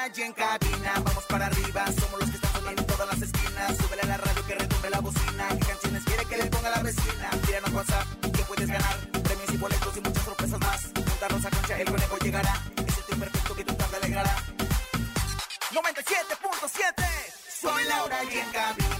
Y en cabina, vamos para arriba. Somos los que están sonando en todas las esquinas. Súbele a la radio que retumbe la bocina. ¿Qué canciones quiere que le ponga la vecina? Tíranos WhatsApp que puedes ganar premios y boletos y muchas sorpresas más. Junta Rosa Concha, el conejo llegará. Ese tiempo perfecto que tu tarde alegrará. 97.7 Soy Laura y en cabina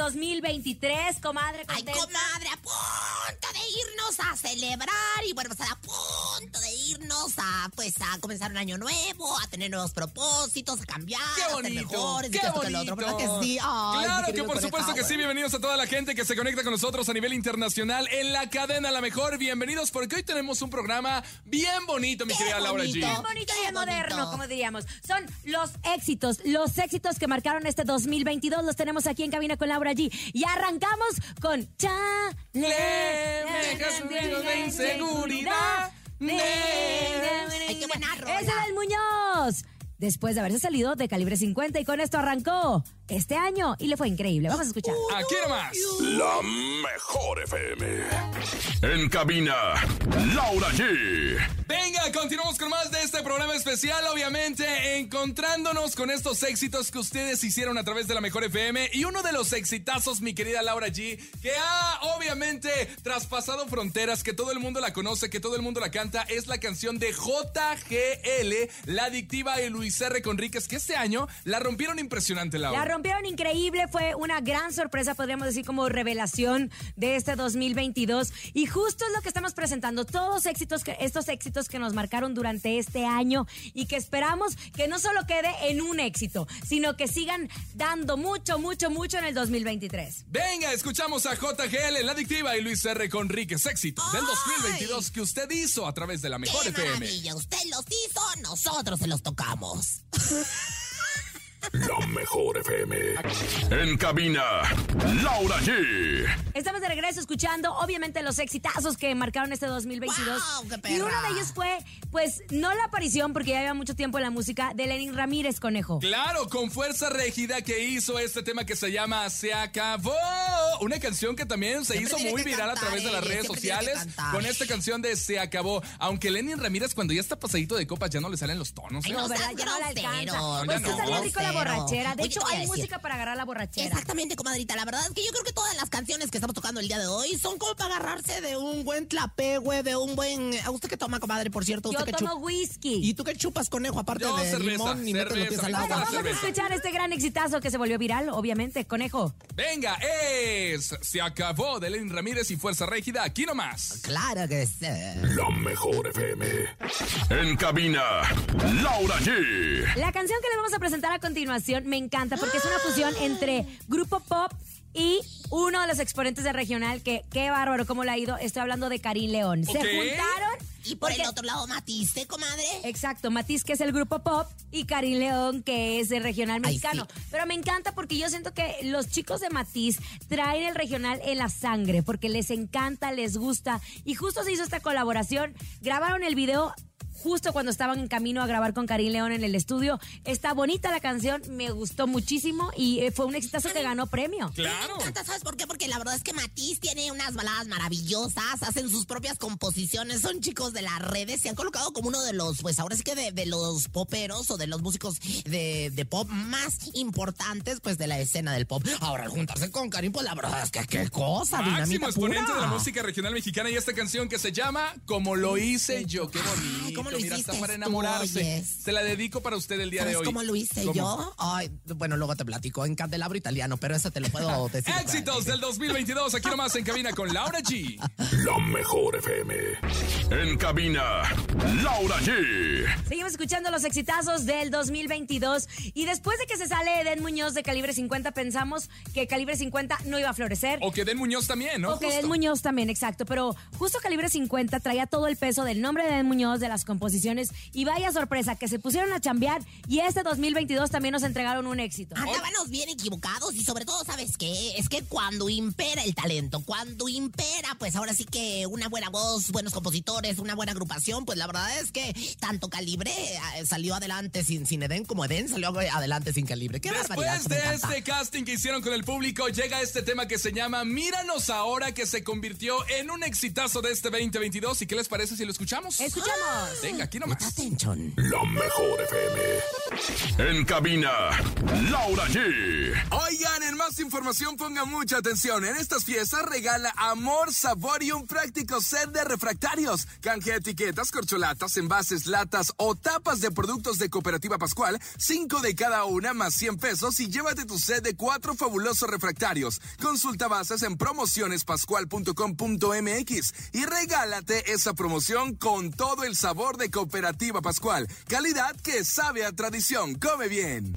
2023, comadre, Ay, contenta. comadre, a punto de irnos a celebrar y bueno, pues a punto a pues a comenzar un año nuevo, a tener nuevos propósitos, a cambiar, ¡Qué a ser bonito! mejores, ¡Qué y que esto, que lo otro, ¿verdad que sí? Ay, claro que por supuesto que sí. Bienvenidos a toda la gente que se conecta con nosotros a nivel internacional en la cadena La Mejor. Bienvenidos porque hoy tenemos un programa bien bonito, mi Qué querida Laura G. bonito. Bien bonito y Qué bien moderno, bonito. como diríamos. Son los éxitos, los éxitos que marcaron este 2022. Los tenemos aquí en cabina con Laura G. Y arrancamos con Chale. Le dejas de inseguridad. Ay, qué buena rola. Ese era el Muñoz. Después de haberse salido de calibre 50 y con esto arrancó este año y le fue increíble. Vamos a escuchar. Aquí nomás. La mejor FM. En cabina, Laura G. Continuamos con más de este programa especial, obviamente encontrándonos con estos éxitos que ustedes hicieron a través de la Mejor FM y uno de los exitazos, mi querida Laura G, que ha obviamente traspasado fronteras, que todo el mundo la conoce, que todo el mundo la canta, es la canción de JGL, La Adictiva y Luis R. Conríquez, que este año la rompieron impresionante, La Laura. rompieron increíble, fue una gran sorpresa, podríamos decir como revelación de este 2022 y justo es lo que estamos presentando, todos éxitos que, estos éxitos que nos marcaron durante este año y que esperamos que no solo quede en un éxito, sino que sigan dando mucho, mucho, mucho en el 2023. Venga, escuchamos a JGL, La Adictiva y Luis R. Conríquez, éxito del ¡Ay! 2022 que usted hizo a través de la Mejor ¡Qué FM. maravilla! Usted los hizo, nosotros se los tocamos. La mejor FM. En cabina, Laura G. Estamos de regreso escuchando, obviamente, los exitazos que marcaron este 2022. ¡Guau, qué perra! y uno de ellos fue, pues, no la aparición, porque ya lleva mucho tiempo en la música, de Lenin Ramírez, conejo. Claro, con fuerza rígida que hizo este tema que se llama Se acabó. Una canción que también se Siempre hizo muy viral a través de las eh, redes sociales con esta canción de Se acabó. Aunque Lenin Ramírez cuando ya está pasadito de copas ya no le salen los tonos. Ay, ¿eh? no, ¿verdad? Ya no la grosero. alcanza. No, Pues ya que no. La borrachera. De Oye, hecho, hay decir. música para agarrar la borrachera. Exactamente, comadrita. La verdad es que yo creo que todas las canciones que estamos tocando el día de hoy son como para agarrarse de un buen tlape, güey, de un buen... ¿A usted qué toma, comadre, por cierto? Yo ¿Usted qué tomo whisky. ¿Y tú qué chupas, conejo, aparte Yo, de cerveza, limón y pies cerveza, al agua? la Vamos a cerveza. escuchar este gran exitazo que se volvió viral, obviamente, conejo. Venga, es Se acabó de Lenin Ramírez y Fuerza Rígida. Aquí nomás. Claro que sí. La mejor FM. En cabina, Laura G. La canción que le vamos a presentar a continuación me encanta porque es una fusión entre grupo pop y uno de los exponentes de regional que qué bárbaro cómo le ha ido. Estoy hablando de Karim León. Se juntaron Y por porque- el otro lado, Matiste, comadre. Exacto, Matiz, que es el grupo pop, y Karim León, que es el regional Ay, mexicano. sí. Pero me encanta porque yo siento que los chicos de Matiz traen el regional en la sangre, porque les encanta, les gusta. Y justo se hizo esta colaboración. Grabaron el video justo cuando estaban en camino a grabar con Karim León en el estudio. Está bonita la canción, me gustó muchísimo y eh, fue un exitazo que ganó premio. Claro. Me encanta, ¿sabes por qué? Porque la verdad es que Matiz tiene unas baladas maravillosas, hacen sus propias composiciones, son chicos de las redes, se han colocado como uno de los, pues ahora sí que de, de los poperos o de los músicos de, de pop más importantes, pues de la escena del pop. Ahora, al juntarse con Karim, pues la verdad es que qué cosa, Máximo exponente pura. de la música regional mexicana y esta canción que se llama Como lo hice yo. Qué bonito. ¿cómo lo Mira, hiciste está para tú, enamorarse. oyes? Se la dedico para usted el día de ¿Sabes hoy. cómo lo hice ¿Cómo? yo? Ay, bueno, luego te platico en candelabro italiano, pero eso te lo puedo decir. Éxitos del 2022, aquí nomás en cabina con Laura G. La mejor FM. En cabina, Laura G. Seguimos escuchando los exitazos del 2022 y después de que se sale Eden Muñoz de Calibre 50 pensamos que Calibre 50 no iba a florecer. O que Den Muñoz también, ¿no? O que. Eden Muñoz también, exacto. Pero justo Calibre 50 traía todo el peso del nombre de Eden Muñoz, de las composiciones. Y vaya sorpresa, que se pusieron a chambear y este 2022 también nos entregaron un éxito. Andábamos bien equivocados y sobre todo, ¿sabes qué? Es que cuando impera el talento, cuando impera, pues ahora sí que una buena voz, buenos compositores, una buena agrupación, pues la verdad es que tanto Calibre eh, salió adelante sin, sin Eden como Eden salió adelante sin Calibre. ¡Qué! Después de este casting que hicieron con el público, llega este tema que se llama Míranos ahora, que se convirtió en un exitazo de este 2022. ¿Y qué les parece si lo escuchamos? Escuchamos. Venga, aquí nomás. attention. La mejor FM. En cabina, Laura G. Oigan, en más información pongan mucha atención. En estas fiestas regala amor, sabor y un práctico set de refractarios. Canje etiquetas, corcholatas, envases, latas o tapas de productos de Cooperativa Pascual. Cinco de cada una más 100 pesos y llévate tu set de cuatro fabulosos refractarios. Consulta bases en promocionespascual.com.mx y regálate esa promoción con todo el sabor de Cooperativa Pascual. Calidad que sabe a tradición. Come bien.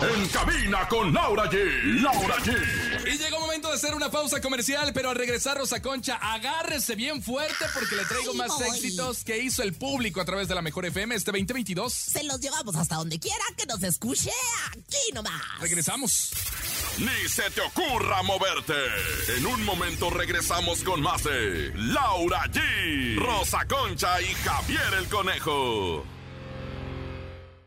En cabina con Laura G. Laura G. Y llegó momento de hacer una pausa comercial, pero al regresar Rosa Concha, agárrese bien fuerte porque le traigo Ay, más voy. éxitos que hizo el público a través de la Mejor FM este 2022. Se los llevamos hasta donde quiera que nos escuche aquí nomás. Regresamos. Ni se te ocurra moverte. En un momento regresamos con más de Laura G. Rosa Concha y Javier el Conejo.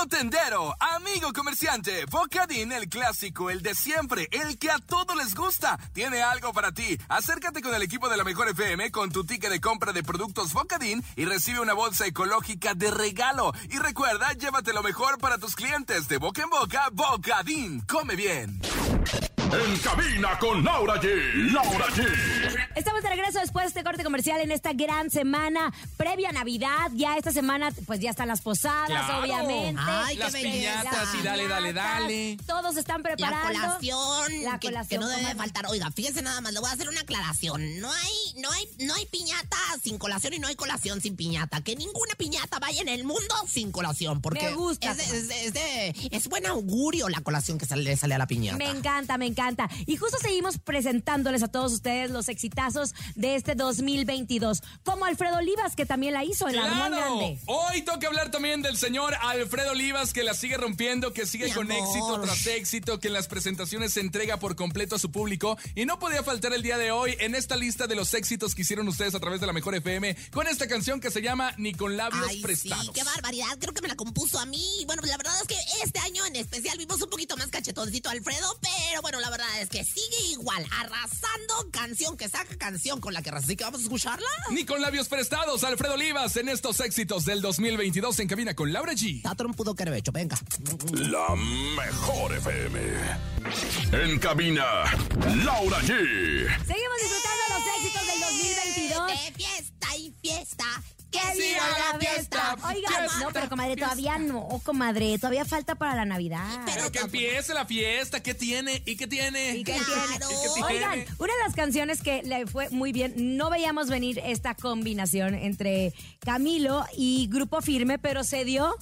Amigo tendero, amigo comerciante, Bocadín, el clásico, el de siempre, el que a todos les gusta, tiene algo para ti. Acércate con el equipo de la Mejor FM con tu ticket de compra de productos Bocadín y recibe una bolsa ecológica de regalo. Y recuerda, llévate lo mejor para tus clientes de boca en boca, Bocadín. Come bien. En cabina con Laura G. Laura G. De regreso después de este corte comercial en esta gran semana previa a Navidad. Ya esta semana, pues ya están las posadas, Claro. obviamente. Ay, qué Las piñatas y dale, dale, dale. Todos están La preparando. colación, La colación, que no debe comadre. faltar. Oiga, fíjense nada más, le voy a hacer una aclaración. No hay, no hay, no hay piñata sin colación y no hay colación sin piñata. Que ninguna piñata vaya en el mundo sin colación. Porque Me gusta, Es, es de- es buen augurio la colación que sale, sale a la piñata. Me encanta, me encanta. Y justo seguimos presentándoles a todos ustedes los exitazos de este 2022. Como Alfredo Olivas, que también la hizo en la ¡Claro! Grande. Hoy toca hablar también del señor Alfredo Olivas, que la sigue rompiendo, que sigue Mi con amor. éxito tras éxito, que en las presentaciones se entrega por completo a su público. Y no podía faltar el día de hoy en esta lista de los éxitos que hicieron ustedes a través de la Mejor FM con esta canción que se llama Ni con labios Ay, prestados. sí, qué barbaridad. Creo que me la compuso a mí. Bueno, pues la verdad es que este año en especial vimos un poquito más cachetoncito a Alfredo, pero bueno, la verdad es que sigue igual, arrasando canción que saca canción con la que. Así que vamos a escucharla. Ni con labios prestados, Alfredo Olivas en estos éxitos del 2022 en cabina con Laura G. Tato un pudo que hecho, venga. La mejor FM. En cabina, Laura G. Seguimos disfrutando los éxitos del 2022. De fiesta y fiesta. Que ¡Que viva la fiesta! Oigan, no, pero comadre, todavía no, comadre, todavía falta para la Navidad. Pero Que empiece la fiesta, ¿qué tiene? ¿Y qué tiene? ¿Y qué Claro. tiene? ¿Y qué tiene? Oigan, una de las canciones que le fue muy bien, no veíamos venir esta combinación entre Camilo y Grupo Firme, pero se dio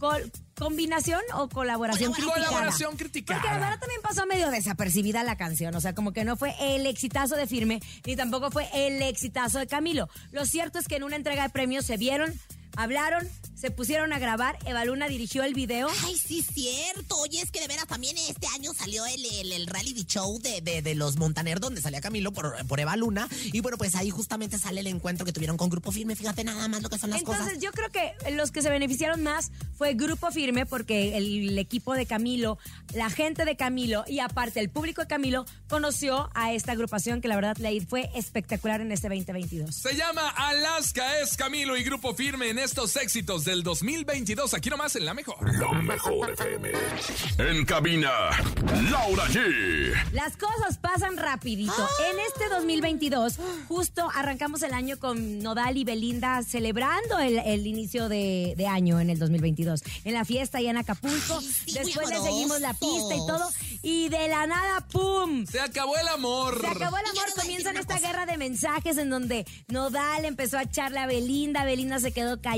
col- combinación o colaboración criticada. Colaboración criticada. Porque la verdad también pasó medio desapercibida la canción, o sea, como que no fue el exitazo de Firme, ni tampoco fue el exitazo de Camilo. Lo cierto es que en una entrega de premios se vieron, hablaron, se pusieron a grabar, Evaluna dirigió el video. Ay, sí, cierto. Oye, es que de veras también este año salió el, el, el reality show de, de, de los Montaner, donde salía Camilo por, por Eva Luna. Y bueno, pues ahí justamente sale el encuentro que tuvieron con Grupo Firme. Fíjate nada más lo que son las Entonces cosas. yo creo que los que se beneficiaron más fue Grupo Firme porque el equipo de Camilo, la gente de Camilo y aparte el público de Camilo conoció a esta agrupación que la verdad le fue espectacular en este 2022. Se llama Alaska, es Camilo y Grupo Firme en estos éxitos del 2022. Aquí nomás en la mejor. La mejor FM. En cabina, Laura G. Las cosas pasan rapidito. En este 2022, justo arrancamos el año con Nodal y Belinda celebrando el, el inicio de, de año en el 2022. En la fiesta allá en Acapulco. Ay, sí, muy Después le seguimos la pista y todo. Y de la nada, ¡pum! Se acabó el amor. Se acabó el amor, comienzan esta cosa. guerra de mensajes en donde Nodal empezó a echarle a Belinda, Belinda se quedó callada,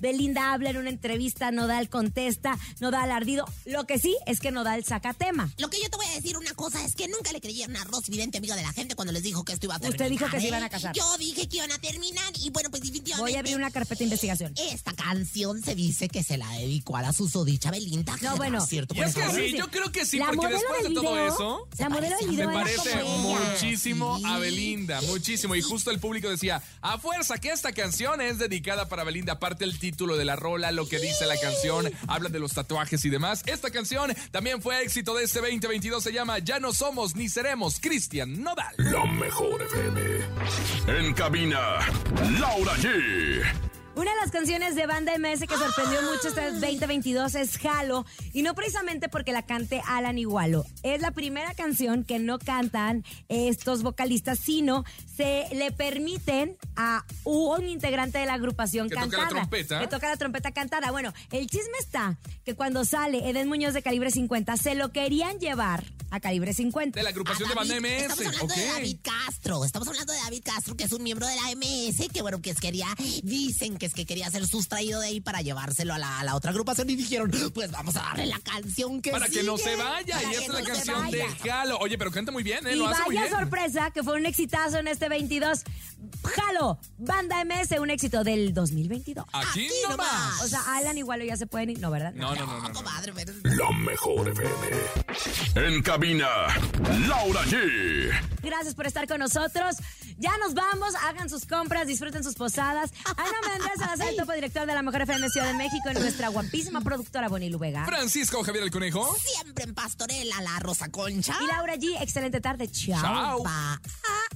Belinda habla en una entrevista, Nodal contesta, Nodal ardido. Lo que sí es que Nodal saca tema. Lo que yo te voy a decir una cosa es que nunca le creyeron a Rosy Vidente, amiga de la gente, cuando les dijo que esto iba a Usted terminar. dijo que se ¿eh? iban a casar. Yo dije que iban a terminar y bueno, pues definitivamente. Voy a abrir una carpeta de investigación. Esta canción se dice que se la dedicó a la susodicha Belinda. No, bueno. ¿Es cierto? Y por es que favor? sí, yo creo que sí, La porque después de todo eso, La modelo del video me parece muchísimo Sí. a Belinda, muchísimo. Y justo el público decía, a fuerza que esta canción es dedicada para Belinda. Aparte el título de la rola, lo que dice la canción, habla de los tatuajes y demás. Esta canción también fue éxito de este 2022, se llama Ya no somos ni seremos Cristian Nodal. La mejor FM. En cabina, Laura G. Una de las canciones de Banda MS que sorprendió mucho este 2022 es Halo, y no precisamente porque la cante Alan Igualo. Es la primera canción que no cantan estos vocalistas, sino se le permiten a un integrante de la agrupación Que toca la trompeta. Que toca la trompeta cantada. Bueno, el chisme está que cuando sale Eden Muñoz de Calibre 50, se lo querían llevar a Calibre 50. De la agrupación de Banda MS. Estamos hablando de David Castro. Estamos hablando de David Castro, que es un miembro de la MS, que bueno, que es quería, dicen que es que quería ser sustraído de ahí para llevárselo a la, a la otra agrupación y dijeron, pues vamos a darle la canción que Para que no se vaya. Y que esta es la no canción de. Halo. Oye, pero canta muy bien, ¿eh? Y Lo hace muy vaya bien. sorpresa que fue un exitazo en este 22. Jalo, Banda MS, un éxito del 2022. Aquí Aquí nomás. nomás. O sea, Alan igual ya se pueden ir, no, ¿verdad? No, no, no, no. no. Comadre, pero- La mejor FM. En cabina, Laura G. Gracias por estar con nosotros. Ya nos vamos, hagan sus compras, disfruten sus posadas. A nombre de Andrés Salazar, el topo director de la Mejor FM Ciudad de México, y nuestra guapísima productora Bonilu Vega. Francisco Javier el Conejo. Siempre en pastorela, la Rosa Concha. Y Laura G, excelente tarde. Chao. Chao.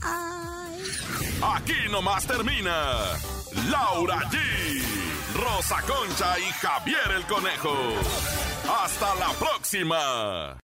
Ay. Aquí nomás termina Laura G, Rosa Concha y Javier el Conejo. Hasta la próxima.